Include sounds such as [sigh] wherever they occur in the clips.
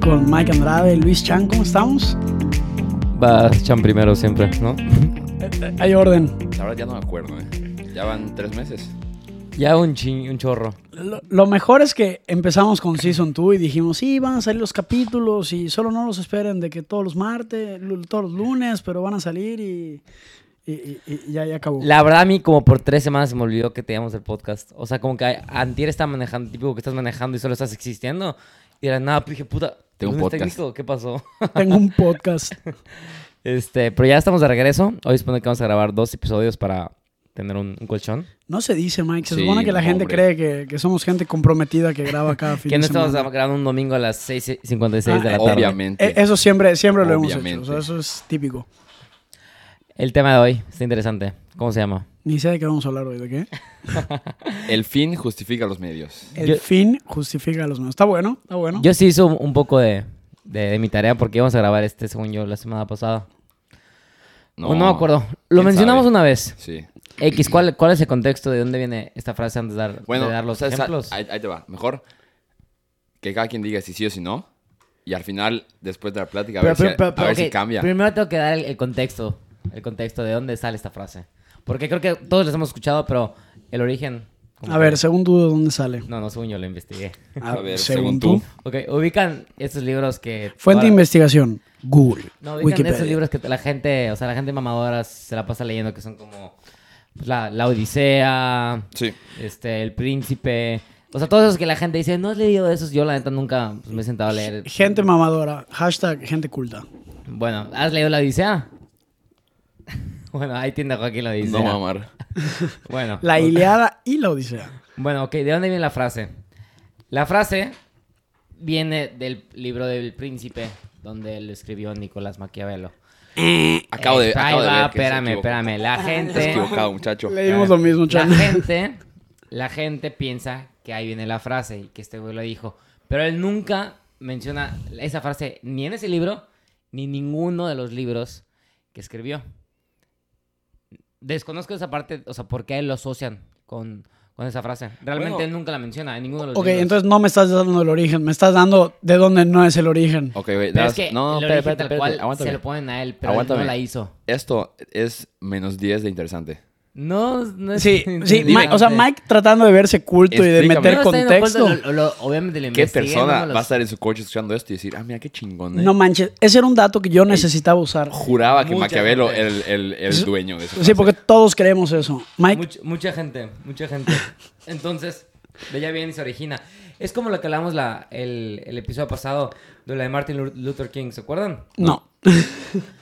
Con Mike Andrade, Luis Chan, ¿cómo estamos? Va Chan primero siempre, ¿no? [laughs] Hay orden. La verdad ya no me acuerdo, ¿eh? Ya van tres meses. Ya un, chin- un chorro. Lo, mejor es que empezamos con Season 2 y dijimos, sí, van a salir los capítulos y solo no los esperen de que todos los martes, todos los lunes, pero van a salir y, y- y- y ya, ya acabó. La verdad, a mí como por tres semanas se me olvidó que teníamos el podcast. O sea, como que Antier está manejando, típico que estás manejando y solo estás existiendo. Y era nada, pues dije, puta, Tengo un ¿lunes podcast. técnico? ¿Qué pasó? [laughs] Tengo un podcast. [laughs] este, pero ya estamos de regreso. Hoy supone que vamos a grabar dos episodios para tener un, un colchón. No se dice, Mike. Se Sí, supone que la gente hombre. cree que, que somos gente comprometida que graba cada [laughs] fin Que no de estamos grabando un domingo a las 6.56 de la Ah, tarde. Obviamente. Eh, Eso siempre, siempre lo hemos hecho. Obviamente. O sea, eso es típico. El tema de hoy está interesante. ¿Cómo se llama? Ni sé de qué vamos a hablar hoy, ¿de qué? [laughs] El fin justifica los medios. El Yo- fin justifica los medios. Está bueno, está bueno. Yo sí hice un, un poco de, de, de mi tarea porque íbamos a grabar este, según yo, la semana pasada. No, no me acuerdo. Lo ¿Quién mencionamos sabe? una vez. Sí. X, ¿cuál, ¿cuál es el contexto? ¿De dónde viene esta frase antes de dar, Bueno, de dar los ejemplos? Ahí, ahí te va. Mejor que cada quien diga si sí o si no. Y al final, después de la plática, a ver, si, a ver si cambia. Primero tengo que dar el, el contexto. El contexto de dónde sale esta frase. Porque creo que todos les hemos escuchado, pero el origen... A ver, según tú, ¿de dónde sale? No, no, según yo lo investigué. A, [laughs] A ver, según según tú. tú. Ok, ubican estos libros que... Fuente de investigación. Google. No, ubican Wikipedia. estos libros que la gente, o sea, la gente mamadora se la pasa leyendo que son como pues, la, la Odisea, Sí. este, El Príncipe. O sea, todos esos que la gente dice, no has leído esos. Yo, la neta, nunca pues, me he sentado a leer. Gente mamadora. Hashtag gente culta. Bueno, ¿has leído la Odisea? [laughs] [laughs] bueno, ahí tiene Joaquín la Odisea. No, mamar. [laughs] Bueno, La Iliada y la Odisea. bueno, ok, ¿de dónde viene la frase? La frase viene del libro del Príncipe, donde lo escribió Nicolás Maquiavelo. Acabo de, Eh, ahí acabo de va, ver que se espérame, equivocó. espérame. La Estás gente... equivocado, muchacho. Leímos lo mismo, La Chan. gente, la gente piensa que ahí viene la frase y que este güey lo dijo. Pero él nunca menciona esa frase ni en ese libro, ni en ninguno de los libros que escribió. Desconozco esa parte, o sea, por qué él lo asocian con, con esa frase. Realmente Bueno. él nunca la menciona en ninguno de los Ok, libros. entonces no me estás dando el origen. Me estás dando de dónde no es el origen. Ok, güey. Pero das- es que no, el espérate, origen espérate, tal espérate, cual aguántame. se lo ponen a él, pero él no la hizo. Esto es menos 10 de interesante. No, no es Sí, sí. Mike- o sea, Mike tratando de verse culto y de meter No contexto. lo- lo- obviamente lo ¿Qué persona no va a estar en su coche escuchando esto y decir, ah, mira, qué chingón, eh? No manches, ese era un dato que yo necesitaba usar. Juraba que Mucha Maquiavelo gente. era el, el, el dueño de eso. Sí, porque todos creemos eso. Mike, Much- mucha gente, mucha gente. Entonces, de allá viene y se origina. Es como lo que hablamos la, el, el episodio pasado de la de Martin Lu- Luther King, ¿se acuerdan? no. [laughs]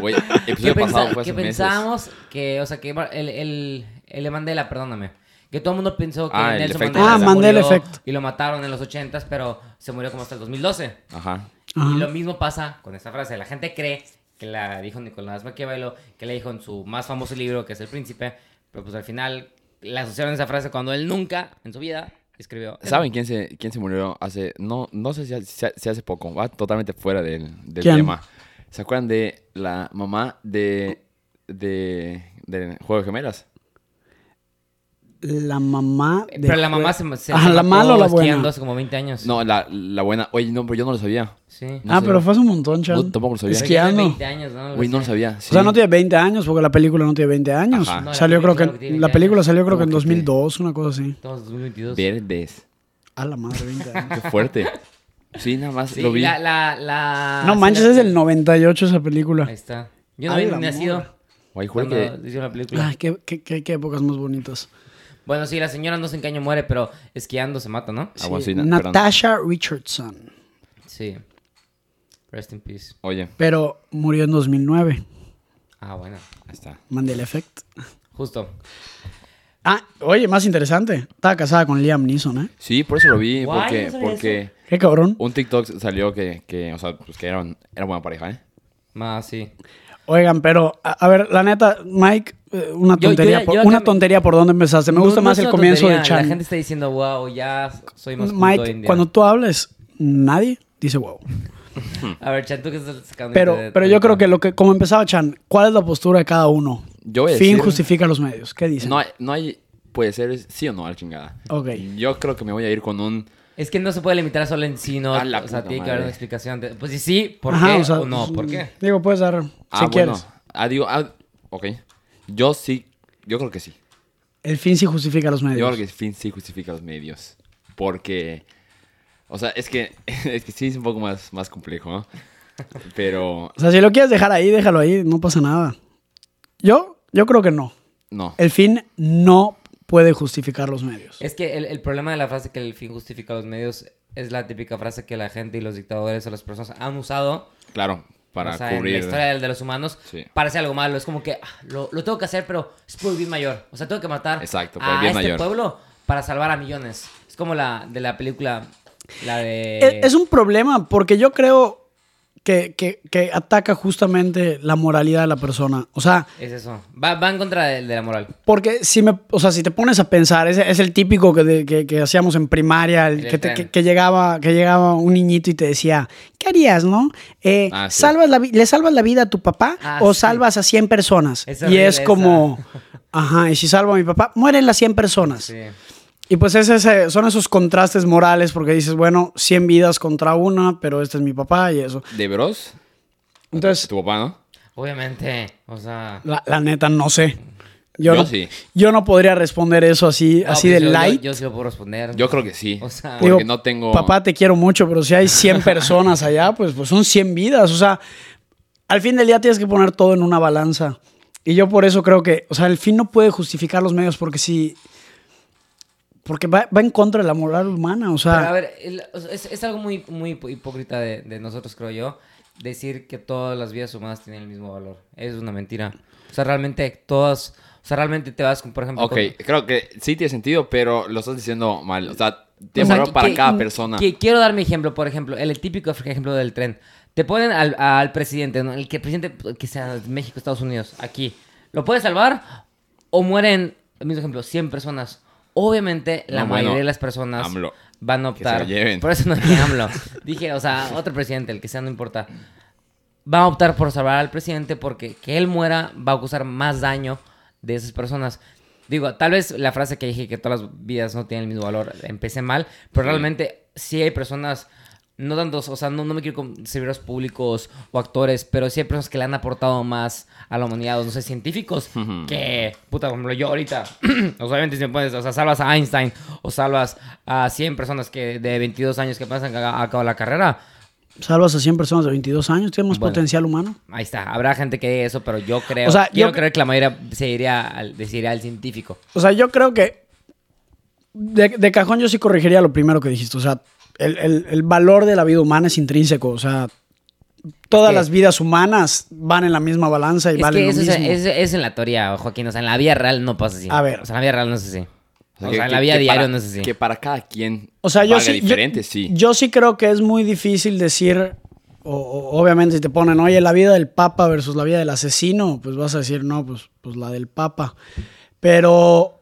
Güey, [laughs] ¿Qué, episodio pensa- pasado fue que meses. pensábamos que, o sea, que el, el, el de Mandela, perdóname, que todo el mundo pensó que Ah, el Nelson Mandela Ah, se Mandela murió effect. y lo mataron en los 80s, pero se murió como hasta el 2012. Ajá. Ajá. Y lo mismo pasa con esta frase. La gente cree que la dijo Nicolás Maquiavelo, que la dijo en su más famoso libro, que es El Príncipe, pero pues al final la asociaron esa frase cuando él nunca en su vida escribió. ¿Saben quién se, quién se murió hace... No, no sé si, hace- si hace poco. Va totalmente fuera del, del tema. ¿Se acuerdan de la mamá de... de... de Juego de Gemelas? La mamá de Pero la mamá se, se, se ¿la mala o la buena? hace como 20 años. No, la, la buena... Oye, no, pero yo no lo sabía. Sí. no ah, sé. pero fue hace un montón, Chan. No, tampoco lo sabía. Esquiando. tiene 20 años, ¿no? Güey, no lo sabía. O sea, no tiene 20 años porque la película no tiene 20 años. No, la salió creo película que la 20 película años. salió creo que en ¿Cómo que qué? 2002, una cosa así. Estamos en 2022. Verdes. A la madre, 20 años. Qué fuerte. Sí, nada más Sí, lo vi. la, la, la... No manches, es del 98 esa película. Ahí está. Yo no A había nacido juro cuando que... hicieron la película. Ay, qué, qué, qué, qué épocas más bonitas. Bueno, sí, la señora no sé en qué año muere, pero esquiando se mata, ¿no? Ah, Sí, sí, na- perdón. Natasha Richardson. Sí. Rest in peace. Oye, Pero murió en 2009. Ah, bueno. ahí está. Mandela Effect. Justo. Ah, oye, más interesante. Estaba casada con Liam Neeson, ¿eh? Sí, por eso lo vi. Guay, porque no porque Qué cabrón. un TikTok salió que, que o sea, pues que eran, era buena pareja, ¿eh? Más, sí. Oigan, pero, a, a ver, la neta, Mike, eh, una Yo- yo tontería, ya- por, yo una me- tontería por donde empezaste. Me No- gusta no más es el una comienzo de tontería, Chan. La gente está diciendo, wow, ya soy más culto Mike, hoy en día". cuando tú hables, nadie dice wow. [laughs] A ver, Chan, tú que estás sacando Pero, de- pero de- yo creo que lo que, como empezaba Chan, ¿cuál es la postura de cada uno? Yo voy a fin decir- justifica los medios. ¿Qué dicen? No hay, no hay, puede ser sí o no a la chingada. Ok. Yo creo que me voy a ir con un, Es que no se puede limitar solo en sí, ¿no? A la o sea, tiene que haber una explicación. de- pues sí, sí, ¿por Ajá, qué? o sea, o no, ¿por qué? Digo, puedes dar, si ah, bueno, quieres. ah, digo, ah, ok. Yo sí, yo creo que sí. El fin sí justifica los Yo medios. creo que el fin sí justifica los medios. Porque, o sea, es que, [laughs] es que sí es un poco más, más complejo, ¿no? Pero, O sea, si lo quieres dejar ahí, déjalo ahí, no pasa nada. Yo, yo creo que no. no. El fin no puede justificar los medios. Es que el, el problema de la frase que el fin justifica los medios es la típica frase que la gente y los dictadores o las personas han usado Claro, para o sea, en cubrir. la historia de, de los humanos Sí. parece algo malo. Es como que ah, lo, lo tengo que hacer, pero es por el bien mayor. O sea, tengo que matar Exacto, por el a bien este mayor. pueblo para salvar a millones. Es como la de la película, la de... Es, es un problema porque yo creo que, que- que ataca justamente la moralidad de la persona. O sea, Es eso. Va, va en contra de, de la moral. porque si me, o sea, si te pones a pensar, es, es el típico que, de- que- que hacíamos en primaria, el te- que- que llegaba, que llegaba un niñito y te decía, ¿qué harías, no? Eh, Ah, sí. ¿salvas la, ¿Le salvas la vida a tu papá Ah, o sí. salvas a 100 personas? Y es esa. como, ajá, y si salvo a mi papá, mueren las 100 personas. Sí. Y pues es ese- son esos contrastes morales porque dices, bueno, 100 vidas contra una, pero este es mi papá y eso. ¿De Bros? Entonces, Tu papá, ¿no? Obviamente, o sea... la, la neta, no sé. Yo, Yo no, sí. yo no podría responder eso así, no, así pues de yo- yo- sí lo puedo responder. Yo creo que sí. O sea- porque Digo, no tengo. Papá, te quiero mucho, pero si hay 100 [laughs] personas allá, pues, pues son 100 vidas. O sea, al fin del día tienes que poner todo en una balanza. Y yo por eso creo que, o sea, el fin no puede justificar los medios porque si... Porque va, va en contra de la moral humana, o sea... Pero a ver, es, es algo muy, muy hipócrita de, de nosotros, creo yo, decir que todas las vidas humanas tienen el mismo valor. Es una mentira. O sea, realmente todas... O sea, realmente te vas, con, por ejemplo... Ok, con- creo que sí tiene sentido, pero lo estás diciendo mal. O sea, o tiene sea, valor que- para que- cada persona. que quiero dar mi ejemplo, por ejemplo, el, típico ejemplo del tren. Te ponen al, al presidente, ¿no? el que presidente que sea de México, Estados Unidos, aquí. ¿Lo puedes salvar o mueren, el mismo ejemplo, 100 personas? Obviamente, la No, bueno, mayoría de las personas AMLO. van a Que se lo optar. lleven. Por eso no dije AMLO. [laughs] dije, o sea, otro presidente, el que sea, no importa. Va a optar por salvar al presidente porque que él muera va a causar más daño de esas personas. Digo, tal vez la frase que dije que todas las vidas no tienen el mismo valor, empecé mal, pero realmente sí hay personas, no tantos, o sea, no, no me quiero con servidores públicos o actores, pero sí hay personas que le han aportado más a la humanidad, o no sé, científicos, que, puta, por ejemplo, yo ahorita, [clears throat] o sea, obviamente si me pones, o sea, salvas a Einstein o salvas a 100 personas que de 22 años que pasan a, a cabo la carrera, Salvas a 100 personas de 22 años, tienes más Bueno. potencial humano. Ahí está, habrá gente que diga eso, pero yo creo, O sea, quiero yo- creer que la mayoría se iría al, se iría al científico. O sea, yo creo que de, de cajón yo sí corregiría lo primero que dijiste. O sea, el, el- el valor de la vida humana es intrínseco. O sea, todas que- las vidas humanas van en la misma balanza y Es valen que lo eso mismo. es- es en la teoría, Joaquín. O sea, en la vida real no pasa así. A ver. O sea, en la vida real no es así. O sea, que- en la vida diaria no es así. Que para cada quien O sea, yo valga sí, yo- diferente, sí. Yo sí creo que es muy difícil decir, o, o- obviamente si te ponen, oye, la vida del Papa versus la vida del asesino, pues vas a decir, no, pues, pues la del Papa. Pero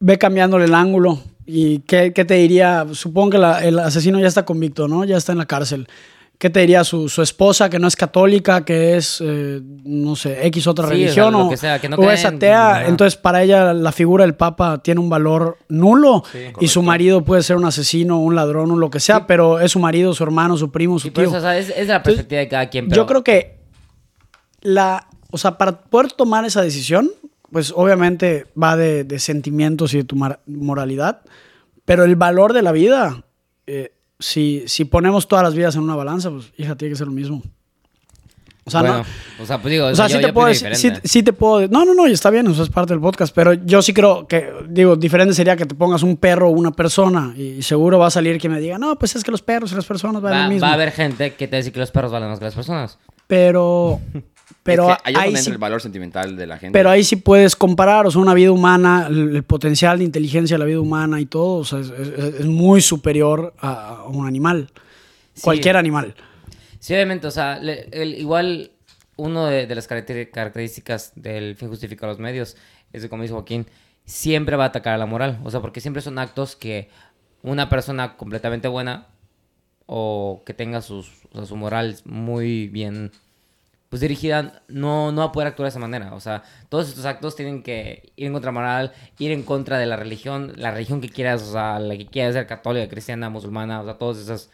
ve cambiándole el ángulo. ¿Y qué, qué te diría? Supongo que la- el asesino ya está convicto, ¿no? Ya está en la cárcel. ¿Qué te diría su, su esposa que no es católica, que es, eh, no sé, X otra Sí, o religión sea, o, que sea, que no o es atea? ajá. Entonces, para ella la figura del Papa tiene un valor nulo y su marido puede ser un asesino, un ladrón, un lo que sea, pero es su marido, su hermano, su primo, su tío. eso, o sea, es, es la perspectiva de cada quien. Pero Yo creo que la, o sea, para poder tomar esa decisión, pues obviamente va de, de sentimientos y de tu moralidad, pero el valor de la vida, eh, si, si ponemos todas las vidas en una balanza, pues hija, tiene que ser lo mismo. O sea, bueno, no, o sea, pues digo, o sea, yo- sí te puedo sí, sí te puedo, no, no, no, está bien, eso es parte del podcast, pero yo sí creo que, digo, diferente sería que te pongas un perro o una persona y seguro va a salir que me diga, no, pues es que los perros y las personas valen Va, lo mismo. va a haber gente que te dice que los perros valen más que las personas. Pero, [laughs] pero es que ahí ahí donde sí entra el valor sentimental de la gente. Pero ahí sí puedes comparar, o sea, una vida humana, el, el potencial de inteligencia de la vida humana y todo, o sea, es, es- es muy superior a, a un animal. Sí. Cualquier animal. Sí, obviamente, o sea, le- el- igual uno de, de las caracter- características del fin justifica los medios es que, como dice Joaquín, siempre va a atacar a la moral. O sea, porque siempre son actos que una persona completamente buena o que tenga sus, o sea, su moral muy bien pues dirigida, no, no va a poder actuar de esa manera. O sea, todos estos actos tienen que ir en contra moral, ir en contra de la religión, la religión que quieras, o sea, la que quieras ser católica, cristiana, musulmana, o sea, todas esas.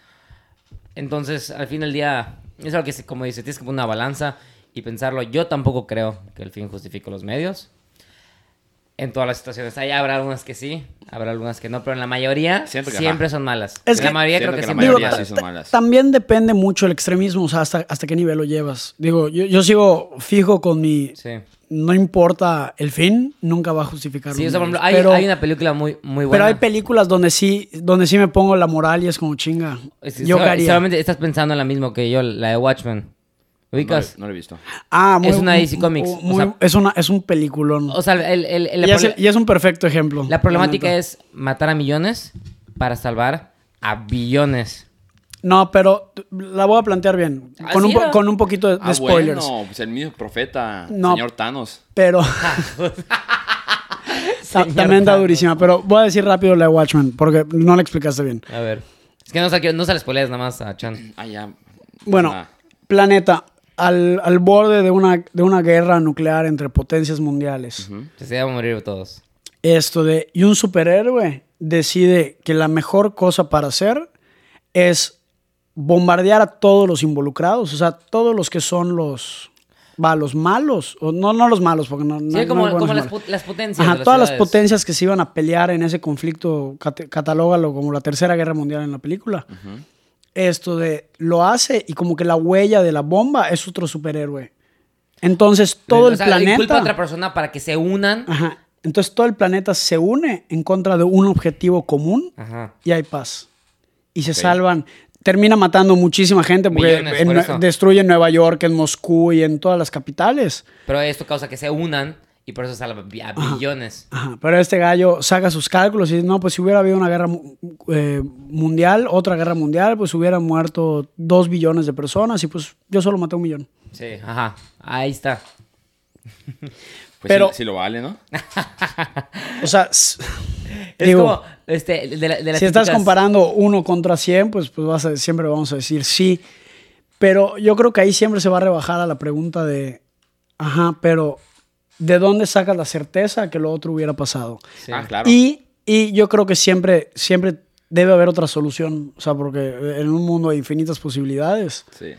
Entonces, al fin del día, es algo que, como dice, tienes que poner una balanza y pensarlo. Yo tampoco creo que el fin justifique los medios. En todas las situaciones. Ahí habrá algunas que sí, habrá algunas que no, pero en la mayoría que, siempre ajá. son malas. Es en la que- mayoría creo que, que la siempre mayoría sí malas. son malas. También depende mucho el extremismo, o sea, hasta, hasta qué nivel lo llevas. Digo, yo, yo sigo fijo con mi... Sí. No importa el fin, nunca va a justificar Sí, o sea, por ejemplo, hay, pero, hay una película muy, muy buena. pero hay películas donde sí, donde sí me pongo la moral y es como chinga. Es- Yo haría. Solamente estás pensando en la misma que yo, la de Watchmen. No, ¿Ubicas? lo- no lo he visto. Ah, muy- es una DC muy- Comics, o muy- sea- es, una, es un peliculón. O sea, el, el- el- y, es, el- y es un perfecto ejemplo. la problemática es matar a millones para salvar a billones. No, pero la voy a plantear bien. Con, Así un, con un poquito de, de Ah, spoilers. bueno, pues el mismo profeta, No. señor Thanos. Pero [laughs] Señor también está Thanos. durísima. Pero voy a decir rápido la de Watchmen, porque no la explicaste bien. A ver. Es que no, se- no se les spoileas nada más a Chan. Ah, ya. Bueno, Ah, planeta, al, al borde de una, de una guerra nuclear entre potencias mundiales. ujú. Se van a morir todos. Esto de, y un superhéroe decide que la mejor cosa para hacer es bombardear a todos los involucrados, o sea, todos los que son los, va, los malos, o no, no los malos, porque no, no- Sí, no como, buenos como las, pu- las potencias. Ajá, las todas las ciudades. potencias que se iban a pelear en ese conflicto, cate- catalógalo como la tercera guerra mundial en la película. Esto de lo hace y como que la huella de la bomba es otro superhéroe. Entonces todo el sea, planeta. Culpa a otra persona para que se unan. Ajá. Entonces todo el planeta se une en contra de un objetivo común Ajá. y hay paz. Y se salvan. Termina matando muchísima gente porque Millones, en- por eso. destruye en Nueva York, en Moscú y en todas las capitales. Pero esto causa que se unan y por eso bi- a billones. Ajá, pero este gallo saca sus cálculos y dice, no, pues si hubiera habido una guerra eh, mundial, otra guerra mundial, pues hubieran muerto dos billones de personas y pues yo solo maté un millón. Sí, ajá. Ahí está. [laughs] Pues Pero- sí, sí lo vale, ¿no? [laughs] O sea, Es digo, como, este, de, la- de las si estás comparando uno contra 100, pues, pues vas a- siempre vamos a decir sí. Pero yo creo que ahí siempre se va a rebajar a la pregunta de, ajá, pero ¿de dónde sacas la certeza que lo otro hubiera pasado? Sí. Ah, claro. Y, y yo creo que siempre, siempre debe haber otra solución. O sea, porque en un mundo de infinitas posibilidades, Sí.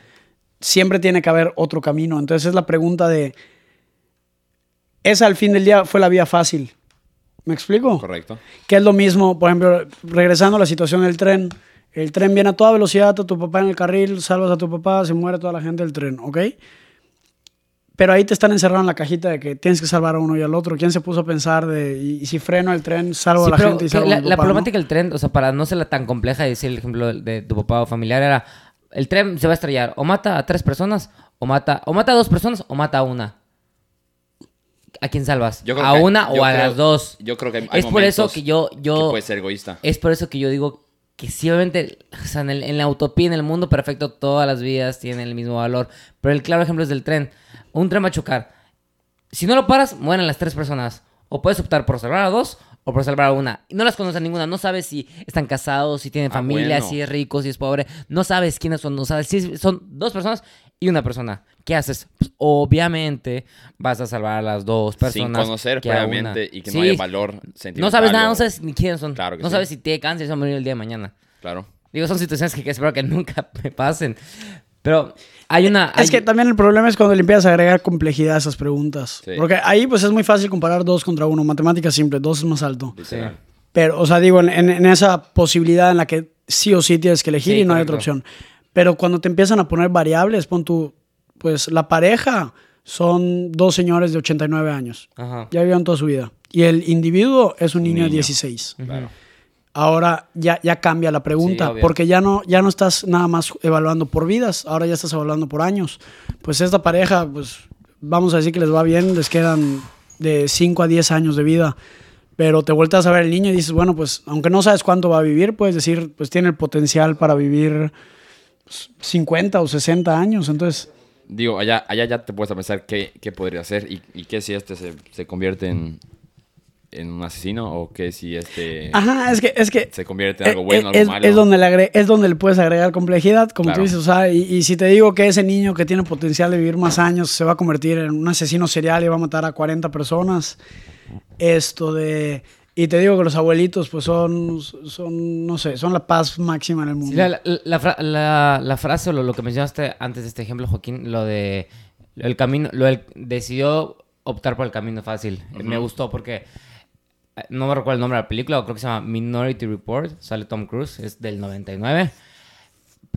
siempre tiene que haber otro camino. Entonces es la pregunta de, esa al fin del día fue la vía fácil. ¿Me explico? Correcto. Que es lo mismo, por ejemplo, regresando a la situación del tren. El tren viene a toda velocidad, a tu papá en el carril, salvas a tu papá, se muere toda la gente del tren, ¿ok? Pero ahí te están encerrando en la cajita de que tienes que salvar a uno y al otro. ¿Quién se puso a pensar de, y, y si freno el tren, salvo Sí, a la gente y salvo la, a mi la papá, problemática ¿no? del tren, o sea, para no ser tan compleja de decir el ejemplo de, tu papá o familiar, era el tren se va a estrellar, o mata a tres personas, o mata, o mata a dos personas, o mata a una. ¿A quién salvas? Yo creo ¿A que- una o yo a creo- las dos? Yo creo que hay, hay Es por eso que yo, yo que puedes ser egoísta. es por eso que yo digo que sí, obviamente, o sea, en, el- en la utopía, en el mundo perfecto, todas las vidas tienen el mismo valor. Pero el claro ejemplo es del tren. Un tren va a chocar. Si no lo paras, mueren las tres personas. O puedes optar por salvar a dos o por salvar a una. Y no las conoces a ninguna. No sabes si están casados, si tienen Ah, familia, bueno. si es rico, si es pobre. No sabes quiénes son. No sabes si son dos personas y una persona. ¿Qué haces? Pues, obviamente vas a salvar a las dos Sin personas. conocer que previamente y que Sí, no haya valor sentimental. no sabes nada, o- no sabes ni quiénes son. Claro que no sí. sabes si tiene cáncer y se va a morir el día de mañana. Claro. Digo, son situaciones que, que espero que [laughs] nunca me pasen. Pero hay una. Es hay- que también el problema es cuando le empiezas a agregar complejidad a esas preguntas. Sí. Porque ahí pues es muy fácil comparar dos contra uno. Matemática simple, dos es más alto. Literal. Pero, o sea, digo, en, en- en esa posibilidad en la que sí o sí tienes que elegir Sí, y no hay correcto. otra opción. Pero cuando te empiezan a poner variables, pon tú, pues la pareja son dos señores de 89 años. Ajá. Ya vivieron toda su vida. Y el individuo es un niño, de Niño. 16. Claro. Ahora ya, ya cambia la pregunta, Sí, porque ya no, ya no estás nada más evaluando por vidas, ahora ya estás evaluando por años. Pues esta pareja, pues vamos a decir que les va bien, les quedan de 5 a 10 años de vida, pero te vueltas a ver el niño y dices, bueno, pues aunque no sabes cuánto va a vivir, puedes decir, pues tiene el potencial para vivir pues, 50 o 60 años, entonces digo, allá, allá ya te puedes a pensar qué, qué podría hacer y, y qué si este se, se convierte en, en un asesino o qué si este Ajá, es que, es que se convierte en algo eh, bueno, es, algo malo. es donde le agre- es donde le puedes agregar complejidad, como Claro. tú dices, o sea, y, y si te digo que ese niño que tiene potencial de vivir más años se va a convertir en un asesino serial y va a matar a 40 personas, esto de... Y te digo que los abuelitos, pues son, son no sé, son la paz máxima en el mundo. Sí, la, la- la fra- la- la frase o lo, lo que mencionaste antes de este ejemplo, Joaquín, lo de el camino, lo del- decidió optar por el camino fácil. Me gustó porque no me recuerdo el nombre de la película, creo que se llama Minority Report, sale Tom Cruise, es del 99.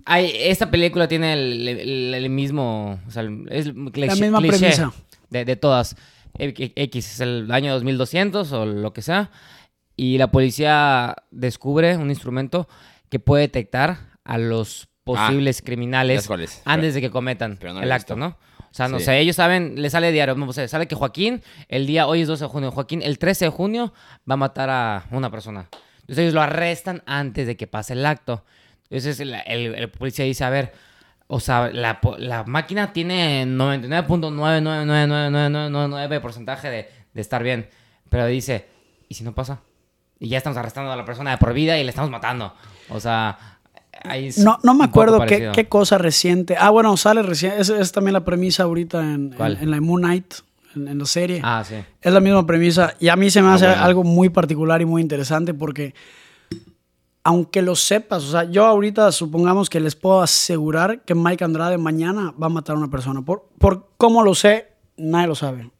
Hay, esta película tiene el, el- el mismo, o sea, el- es cliché- misma cliché premisa. De, de todas. X X es el año 2200 o lo que sea. Y la policía descubre un instrumento que puede detectar a los posibles ya criminales antes de que cometan pero no lo el acto, visto. ¿no? O sea, no Sí. sé, ellos saben, le sale diario, no sé, sale que Joaquín, el día, hoy es 12 de junio, Joaquín, el 13 de junio va a matar a una persona. Entonces ellos lo arrestan antes de que pase el acto. Entonces el, el- el policía dice, a ver, o sea, la, máquina tiene 99.9999999 porcentaje de, de estar bien. Pero dice, ¿y si no pasa? Y ya estamos arrestando a la persona de por vida y le estamos matando. O sea, ahí es No, no me acuerdo qué, cosa reciente. Ah, bueno, sale recién. Esa es también la premisa ahorita en, en, en la Moon Knight, en, en la serie. Ah, sí. Es la misma premisa. Y a mí se me Ah, hace bueno. algo muy particular y muy interesante porque, aunque lo sepas, o sea, yo ahorita supongamos que les puedo asegurar que Mike Andrade mañana va a matar a una persona. Por, por cómo lo sé, nadie lo sabe.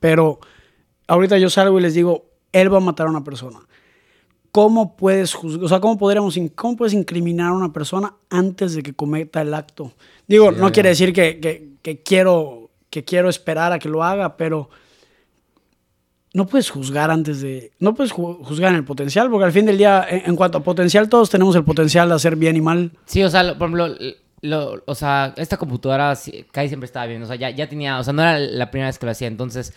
Pero ahorita yo salgo y les digo, él va a matar a una persona. ¿Cómo puedes juzgar? O sea, ¿cómo, podríamos, ¿cómo puedes incriminar a una persona antes de que cometa el acto? Digo, Sí, no ya, quiere ya. decir que, que- que quiero, que quiero esperar a que lo haga, pero no puedes juzgar antes de... No puedes ju- juzgar en el potencial, porque al fin del día, en, en cuanto a potencial, todos tenemos el potencial de hacer bien y mal. Sí, o sea, por ejemplo, lo- o sea, esta computadora Kai siempre estaba bien, o sea, ya, ya tenía, o sea, no era la primera vez que lo hacía, entonces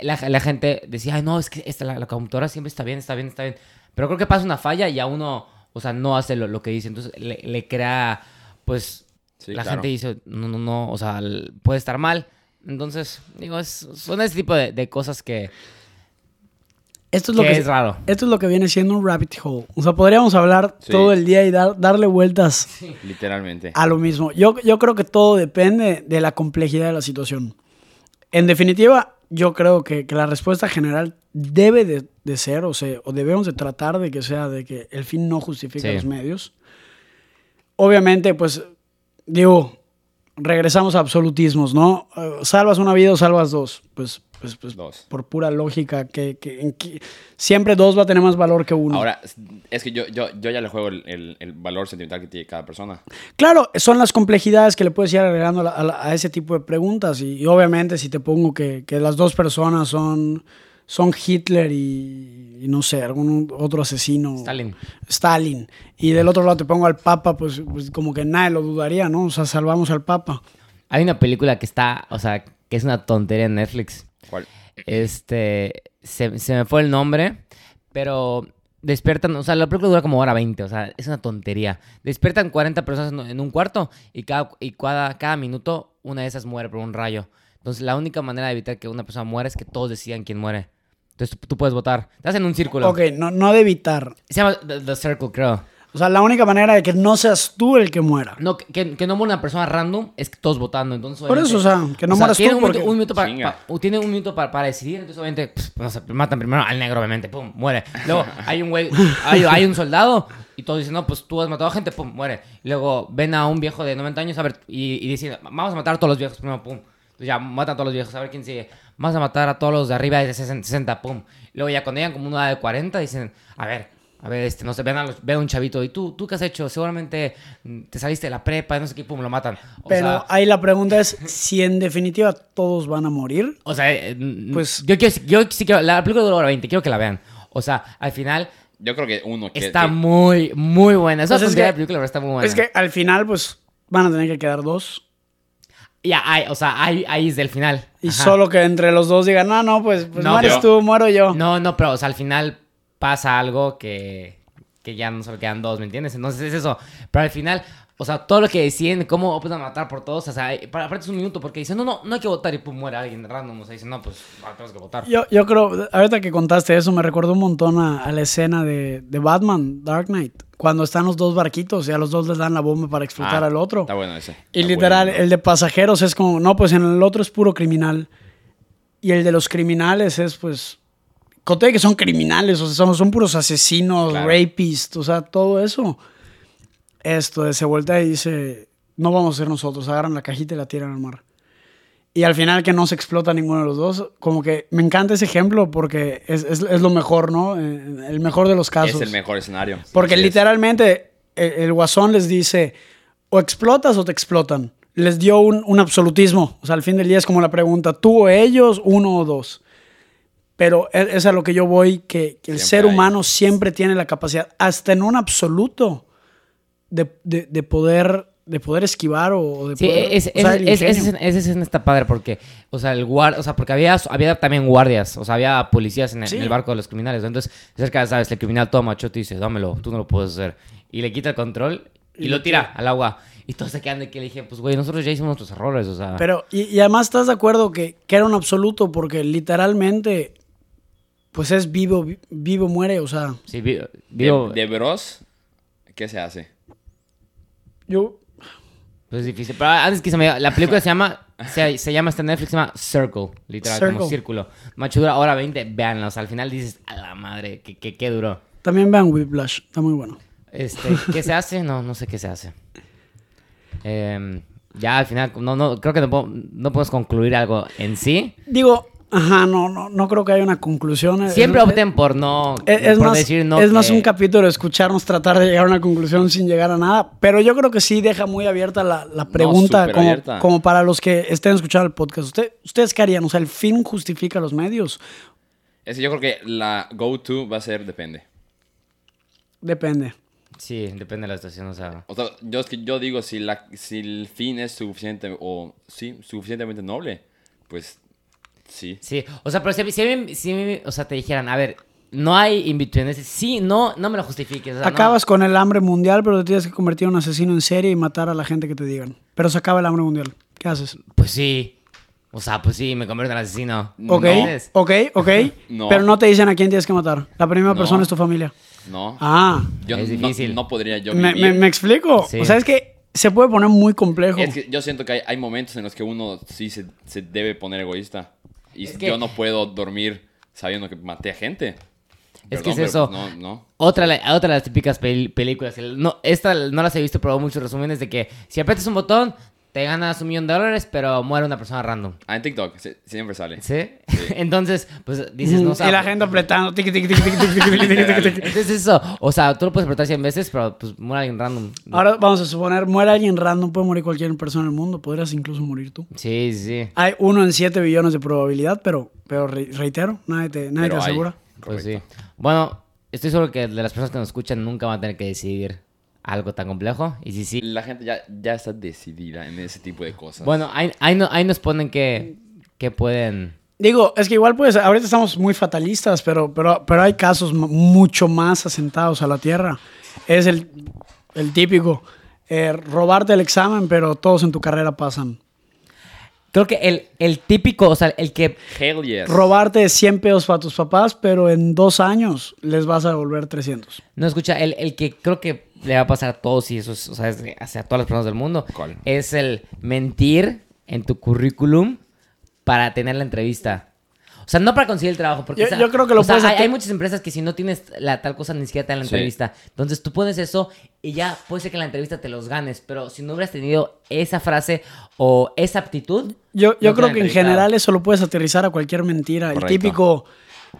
la, la gente decía, ay, no, es que esta, la, la computadora siempre está bien, está bien, está bien, pero creo que pasa una falla y a uno, o sea, no hace lo, lo que dice, entonces le, le crea, pues, Sí, la claro. gente dice, no, no, no, o sea, puede estar mal, entonces, digo, es, son ese tipo de, de cosas que, Esto es lo que que, es raro. Esto es lo que viene siendo un rabbit hole. O sea, podríamos hablar Sí. todo el día y dar- darle vueltas Literalmente. a lo mismo. Yo, yo creo que todo depende de la complejidad de la situación. En definitiva, yo creo que, que la respuesta general debe de, de ser, o, sea, o debemos de tratar de que sea de que el fin no justifica Sí. los medios. Obviamente, pues, digo, regresamos a absolutismos, ¿no? Eh, salvas una vida o salvas dos. Pues, pues, pues Dos. por pura lógica, que, que- en que siempre dos va a tener más valor que uno. Ahora, es que yo, yo, yo ya le juego el, el- el valor sentimental que tiene cada persona. Claro, son las complejidades que le puedes ir agregando a, ese tipo de preguntas. Y, y obviamente, si te pongo que, que las dos personas son, son Hitler y, y no sé, algún otro asesino. Stalin. Stalin. Y del otro lado te pongo al Papa, pues, pues como que nadie lo dudaría, ¿no? O sea, salvamos al Papa. Hay una película que está, o sea, que es una tontería en Netflix. ¿Cuál? Este, se, se me fue el nombre, pero despiertan, o sea, la película dura como hora 20, o sea, es una tontería. Despiertan 40 personas en, un cuarto y cada, y cada, cada minuto una de esas muere por un rayo. Entonces, la única manera de evitar que una persona muera es que todos decidan quién muere. Entonces, tú, tú puedes votar. Estás en un círculo. Ok, no, no de evitar. Se llama The, The Circle, creo. O sea, la única manera de que no seas tú el que muera. No, que- que, no muera una persona random es que todos votando. Entonces, Por eso, o sea, que no mueras tú tiene un porque- minuto, un minuto para, pa- tiene un minuto para, para decidir, entonces obviamente pff, no sé, matan primero al negro, obviamente, pum, muere. Luego hay un güey, hay, hay un soldado y todos dicen, no, pues tú has matado a gente, pum, muere. Luego ven a un viejo de 90 años a ver y, y dicen, vamos a matar a todos los viejos primero, pum. Entonces ya matan a todos los viejos, a ver quién sigue. Vamos a matar a todos los de arriba de 60, 60, pum. Luego ya cuando llegan como una de 40 dicen, a ver, a ver, este, no sé, ven a, los- ven a un chavito y tú, ¿tú qué has hecho? Seguramente mm, te saliste de la prepa, no sé qué, pum, lo matan. O Pero sea, ahí la pregunta es [laughs] si en definitiva todos van a morir. O sea, eh, Pues- yo, quiero, yo sí quiero, la película dura hora 20, quiero que la vean. O sea, al final Yo creo que uno que... está que- muy, muy buena. Esa Pues es que- de película pero está muy buena. Es que al final, pues, van a tener que quedar dos. Ya, hay, o sea, ahí, ahí es del final. Y Ajá. solo que entre los dos digan, no, no, pues, pues No, mueres pero- tú, muero yo. No, no, pero o sea, al final pasa algo que... que ya no solo quedan dos, ¿me entiendes? Entonces es eso. Pero al final, o sea, todo lo que deciden, cómo van a matar por todos, o sea, para, aparte es un minuto, porque dicen, no, no, no hay que votar y pum, muere alguien random. O sea, dicen, no, pues tenemos que votar. Yo, yo creo, ahorita que contaste eso, me recordó un montón a, la escena de, de, Batman, Dark Knight, cuando están los dos barquitos y a los dos les dan la bomba para explotar Ah, al otro. Está bueno ese. Y literal, bueno. el de pasajeros es como, no, pues en el otro es puro criminal. Y el de los criminales es, pues, conté que son criminales, o sea, son, son puros asesinos, Claro. rapists, o sea, todo eso. Esto, se voltea y dice, no vamos a ser nosotros, agarran la cajita y la tiran al mar. Y al final que no se explota ninguno de los dos, como que me encanta ese ejemplo porque es, es- es lo mejor, ¿no? Eh, El mejor de los casos. Es el mejor escenario. Porque literalmente el, el guasón les dice, o explotas o te explotan. Les dio un, un absolutismo. O sea, al fin del día es como la pregunta, tú o ellos, uno o dos. Pero es, es a lo que yo voy, que, que el Siempre ser hay. humano siempre tiene la capacidad, hasta en un absoluto, de, de- de poder, de poder esquivar o, o de Sí, poder es, es, el es- ese, ingenio. ese escena está padre porque, o sea, el guard, o sea, porque había, había también guardias, o sea, había policías en el, Sí. en el barco de los criminales. Entonces, cerca, sabes, el criminal toma machote y dice, dámelo, tú no lo puedes hacer. Y le quita el control y, Y lo tira. al agua. Y todos se quedan de que le dije, pues, güey, nosotros ya hicimos nuestros errores, o sea. Pero, y, y además estás de acuerdo que, que era un absoluto porque literalmente, pues es vivo, vi- vivo, muere, o sea, sí, vi- digo, De, de Bros, ¿qué se hace? yo... pues es difícil. Pero antes que se me la película se llama, se, se llama, está en Netflix, se llama Circle, literal, como círculo. Macho dura hora 20, véanla, o sea, al final dices, a la madre, que, que, que duró. También vean Whiplash, está muy bueno. Este, ¿qué se hace? No, no sé qué se hace. Em, ya al final, no, no, creo que no, puedo- no podemos concluir algo en sí. Digo, ajá, no, no, no creo que haya una conclusión. Siempre es, opten por no, es, es por más, decir no. es más un capítulo de escucharnos tratar de llegar a una conclusión sin llegar a nada, pero yo creo que sí deja muy abierta la, la pregunta súper como, abierta. como para los que estén escuchando el podcast. ¿Usted, ¿Ustedes qué harían? O sea, ¿el fin justifica los medios? Es yo creo que la go-to va a ser depende. Depende. Sí, depende de la situación, o sea. O sea, yo, es que yo digo, si, la, si el fin es suficiente o sí, suficientemente noble, pues sí. Sí, o sea, pero si, si, a mí- si o sea, te dijeran, a ver, no hay in between, es- sí, no, no me lo justifiques. o sea, no. Acabas con el hambre mundial, pero te tienes que convertir en un asesino en serie y matar a la gente que te digan. Pero se acaba el hambre mundial. ¿Qué haces? Pues sí. O sea, pues sí, me convierto en asesino. Ok, No. ok, ok. [laughs] No. Pero no te dicen a quién tienes que matar. La primera No. persona es tu familia. No. Ah, yo es difícil. No, podría yo me, me- me explico. Sí. O sea, es que se puede poner muy complejo. Es que yo siento que hay, hay momentos en los que uno sí se, se debe poner egoísta. Y Es que- yo no puedo dormir sabiendo que maté a gente. Es que es eso. pues no, no. Otra, de las típicas pel- películas. el- No, esta no las he visto, pero muchos resúmenes de que si aprietas un botón, te ganas un millón de dólares, pero muere una persona random. Ah, en TikTok, sí, siempre sale. ¿Sí? Entonces, pues dices, no sabes. Y la gente apretando, tic, tic, tic, Entonces, eso, o sea, tú lo puedes apretar 100 veces, pero pues muere alguien random. Ahora vamos a suponer, muere alguien random, puede morir cualquier persona en el mundo, podrías incluso morir tú. Sí, sí. Hay uno en 7 billones de probabilidad, pero, pero reitero, nadie te, nadie te asegura. Pues sí. Bueno, estoy seguro que de las personas que nos escuchan nunca van a tener que decidir algo tan complejo. Y si sí. La gente ya, ya está decidida en ese tipo de cosas. Bueno, ahí, ahí, no- ahí nos ponen que, que pueden. Digo, es que igual pues ahorita estamos muy fatalistas, pero, pero, pero hay casos mucho más asentados a la tierra. Es el, el típico, eh, robarte el examen, pero todos en tu carrera pasan. Creo que el, el típico, o sea, el que. Hell yes. Robarte 100 pesos para tus papás, pero en dos años les vas a devolver 300. No escucha, el, el que creo que le va a pasar a todos y eso es, o sea, es hacia todas las personas del mundo. ¿Cuál? Es el mentir en tu currículum para tener la entrevista. O sea, no para conseguir el trabajo. Porque, Yo- o sea, yo creo que lo o sea, puedes hay, hacer- hay muchas empresas que si no tienes la tal cosa ni siquiera te dan la Sí. entrevista. Entonces tú pones eso y ya puede ser que en la entrevista te los ganes. Pero si no hubieras tenido esa frase o esa aptitud. Yo, yo no creo que en general eso lo puedes aterrizar a cualquier mentira. El típico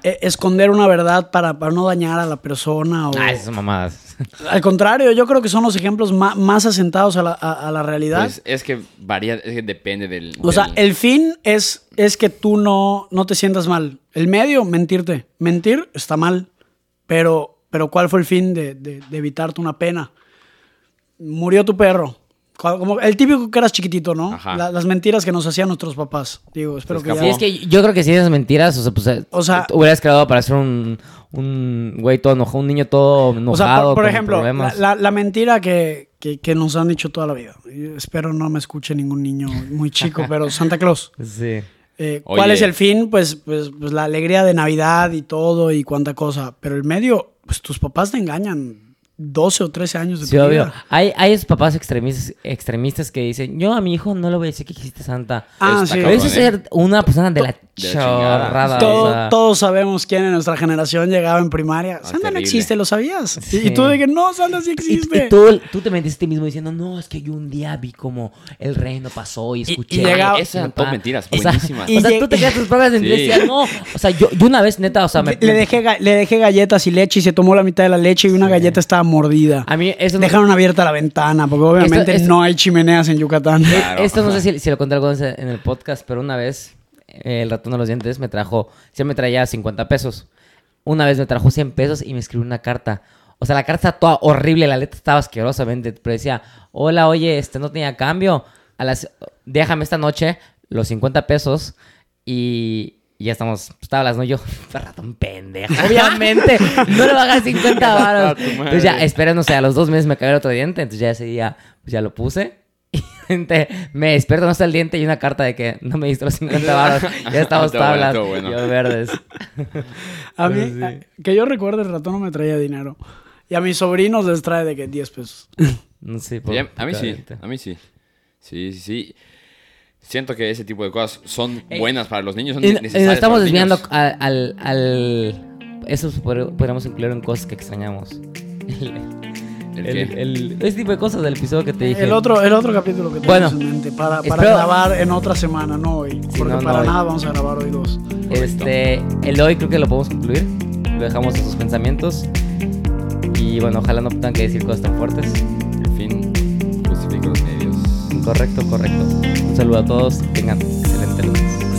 eh, esconder una verdad para, para no dañar a la persona. O... Ah, esas mamadas. Al contrario, yo creo que son los ejemplos ma- más, asentados a la, a- a la realidad. Pues es que varía, es que depende del. o sea, el fin es, es que tú no, no te sientas mal. El medio, mentirte. Mentir está mal. Pero, pero ¿cuál fue el fin de, de- de evitarte una pena? Murió tu perro. Como el típico que eras chiquitito, ¿no? Ajá. La- las mentiras que nos hacían nuestros papás. Digo, espero que ya... Sí, es que yo creo que si esas mentiras, o sea, pues, eh, O sea- hubieras creado para ser un, un güey todo enojado, un niño todo enojado. O sea, por, por con ejemplo, la, problemas. la- la mentira que, que- que nos han dicho toda la vida. Espero no me escuche ningún niño muy chico, [laughs] pero Santa Claus. Sí. Eh, ¿Cuál Oye. es el fin? Pues, pues, pues la alegría de Navidad y todo y cuánta cosa. Pero el medio, pues tus papás te engañan 12 o 13 años de Sí, tu obvio. vida. Hay, hay esos papás extremistas, extremistas que dicen, yo a mi hijo no le voy a decir que existe Santa. Ah, Está sí. cabrón, Eso es ¿eh? ser una persona de la, De la chingada. chorrada. Todo- o sea. Todos sabemos quién en nuestra generación llegaba en primaria. Santa no existe, ¿lo sabías? Sí. Y, y tú de que no, Santa sí Y, existe. y tú, tú te mentiste a ti mismo diciendo, no, es que yo un día vi como el reino pasó y escuché. llegaba- a Esas eran mi papá". todo mentiras, O buenísimas. O sea, Y tú te quedas tus propias mentiras y Sí. decías, no. O sea, yo, yo una vez, neta, o sea, me. le, dejé, le dejé galletas y leche y se tomó la mitad de la leche y una galleta estaba mordida. A mí eso no. Dejaron abierta la ventana porque obviamente esto- no hay chimeneas en Yucatán. Claro. Esto no sé si, si lo conté vez en el podcast, pero una vez eh, el ratón de los dientes me trajo, siempre me traía 50 pesos. Una vez me trajo 100 pesos y me escribió una carta. O sea, la carta estaba toda horrible, la letra estaba asquerosamente, pero decía, hola, oye, este no tenía cambio. A las, déjame esta noche los 50 pesos y, y ya estamos, pues, tablas, ¿no? Yo, [laughs] ratón pendejo, [laughs] obviamente, no le va [laughs] a dar 50 varos. Entonces ya, espera, no sé, a los dos meses me cayó el otro diente, entonces ya ese día, pues ya lo puse. Y gente, me despierto, no está el diente y una carta de que no me diste los 50 varos. Ya estamos tablas. bueno. Yo verdes. A mí, Sí. que yo recuerde, el ratón no me traía dinero. Y a mis sobrinos les trae de que 10 pesos. No sé, por Sí, a, a mí sí, a mí sí. Sí, sí, sí. Siento que ese tipo de cosas son Ey. buenas para los niños. Son y necesarias nos estamos para los desviando niños. al, al, al- Eso pod- podríamos incluir en cosas que extrañamos. [laughs] El, ¿El el- ese tipo de cosas del episodio que te dije. El otro, el otro capítulo que Bueno, tenemos en mente para, para espero- grabar en otra semana, no hoy. porque no, no para hoy. nada vamos a grabar hoy dos. Este, el hoy creo que lo podemos concluir. Lo dejamos a sus pensamientos. Y bueno, ojalá no tengan que decir cosas tan fuertes. El fin justifica los. Correcto, correcto. Un saludo a todos. Tengan excelente lunes.